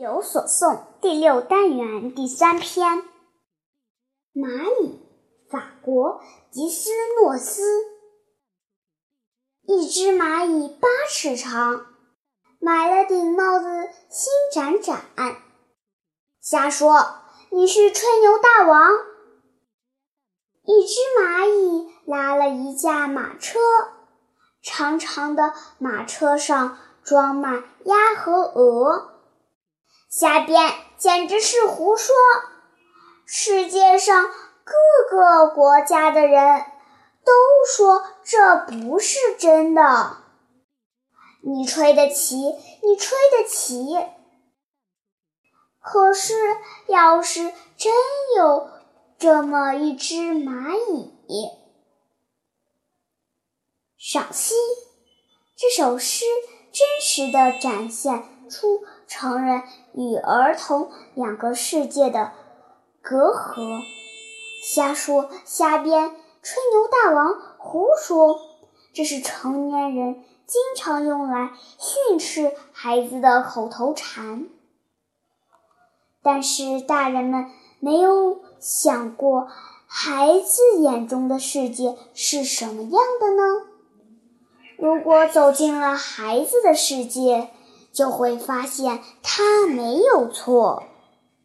有所诵第六单元第三篇。蚂蚁，法国吉斯诺斯。一只蚂蚁八尺长，买了顶帽子新展展，瞎说你是吹牛大王。一只蚂蚁拉了一架马车，长长的马车上装满鸭和鹅。瞎编，简直是胡说！世界上各个国家的人都说这不是真的。你吹得起，你吹得起。可是，要是真有这么一只蚂蚁，赏析这首诗真实的展现出成人。与儿童两个世界的隔阂，瞎说瞎编，吹牛大王胡说，这是成年人经常用来训斥孩子的口头禅。但是大人们没有想过，孩子眼中的世界是什么样的呢？如果走进了孩子的世界，就会发现他没有错。